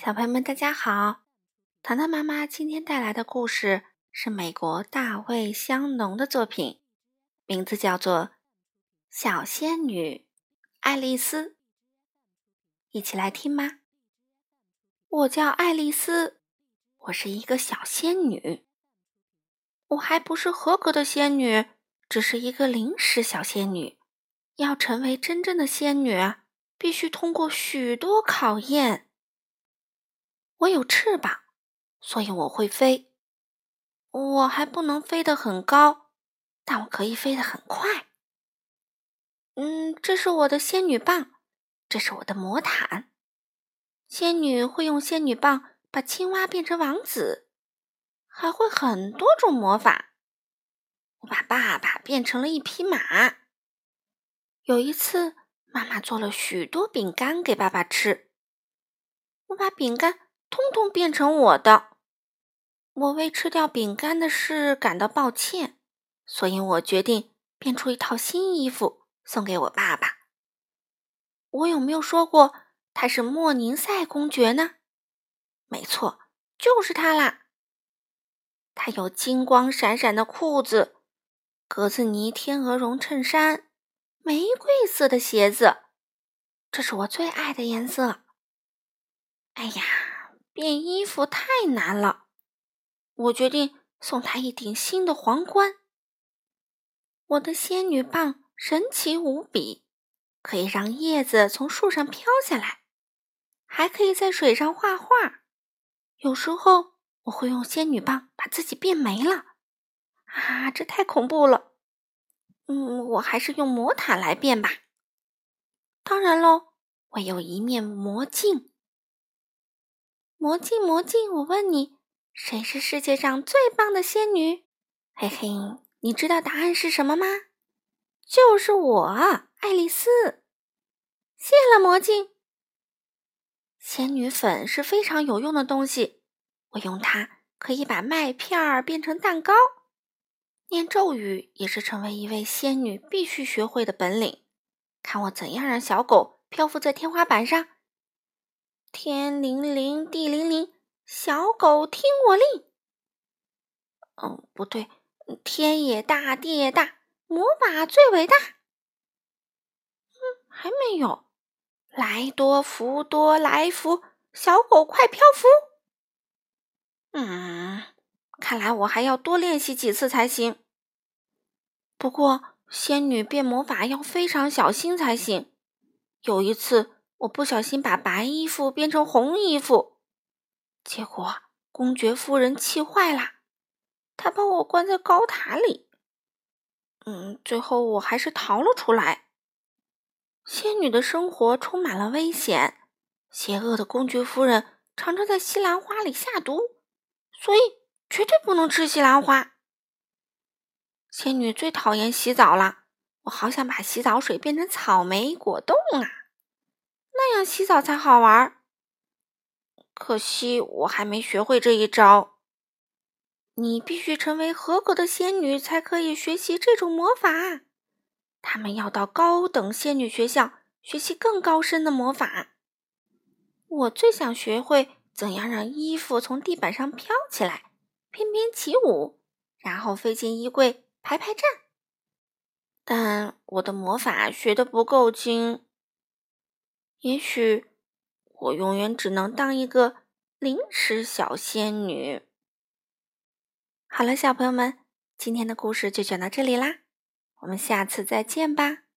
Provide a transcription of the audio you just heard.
小朋友们，大家好！糖糖妈妈今天带来的故事是美国大卫·香农的作品，名字叫做《小仙女爱丽丝》。一起来听吗？我叫爱丽丝，我是一个小仙女。我还不是合格的仙女，只是一个临时小仙女。要成为真正的仙女，必须通过许多考验。我有翅膀，所以我会飞。我还不能飞得很高，但我可以飞得很快。嗯，这是我的仙女棒，这是我的魔毯。仙女会用仙女棒把青蛙变成王子，还会很多种魔法。我把爸爸变成了一匹马。有一次，妈妈做了许多饼干给爸爸吃，我把饼干。通通变成我的，我为吃掉饼干的事感到抱歉，所以我决定变出一套新衣服送给我爸爸。我有没有说过他是莫宁塞公爵呢？没错，就是他啦。他有金光闪闪的裤子、格子呢天鹅绒衬衫、玫瑰色的鞋子，这是我最爱的颜色。哎呀！变衣服太难了，我决定送她一顶新的皇冠。我的仙女棒神奇无比，可以让叶子从树上飘下来，还可以在水上画画。有时候我会用仙女棒把自己变没了，啊，这太恐怖了。嗯，我还是用魔毯来变吧。当然喽，我有一面魔镜。魔镜，魔镜，我问你，谁是世界上最棒的仙女？嘿嘿，你知道答案是什么吗？就是我，爱丽丝。谢了，魔镜。仙女粉是非常有用的东西，我用它可以把麦片儿变成蛋糕。念咒语也是成为一位仙女必须学会的本领。看我怎样让小狗漂浮在天花板上。天灵灵，地灵灵，小狗听我令。嗯，不对，天也大，地也大，魔法最伟大。嗯，还没有。来多福多来福，小狗快漂浮。嗯，看来我还要多练习几次才行。不过，仙女变魔法要非常小心才行。有一次。我不小心把白衣服变成红衣服，结果公爵夫人气坏了，她把我关在高塔里。嗯，最后我还是逃了出来。仙女的生活充满了危险，邪恶的公爵夫人常常在西兰花里下毒，所以绝对不能吃西兰花。仙女最讨厌洗澡了，我好想把洗澡水变成草莓果冻啊！那样洗澡才好玩，可惜我还没学会这一招。你必须成为合格的仙女才可以学习这种魔法。他们要到高等仙女学校学习更高深的魔法。我最想学会怎样让衣服从地板上飘起来，翩翩起舞，然后飞进衣柜排排站。但我的魔法学得不够精。也许我永远只能当一个临时小仙女。好了，小朋友们，今天的故事就讲到这里啦，我们下次再见吧。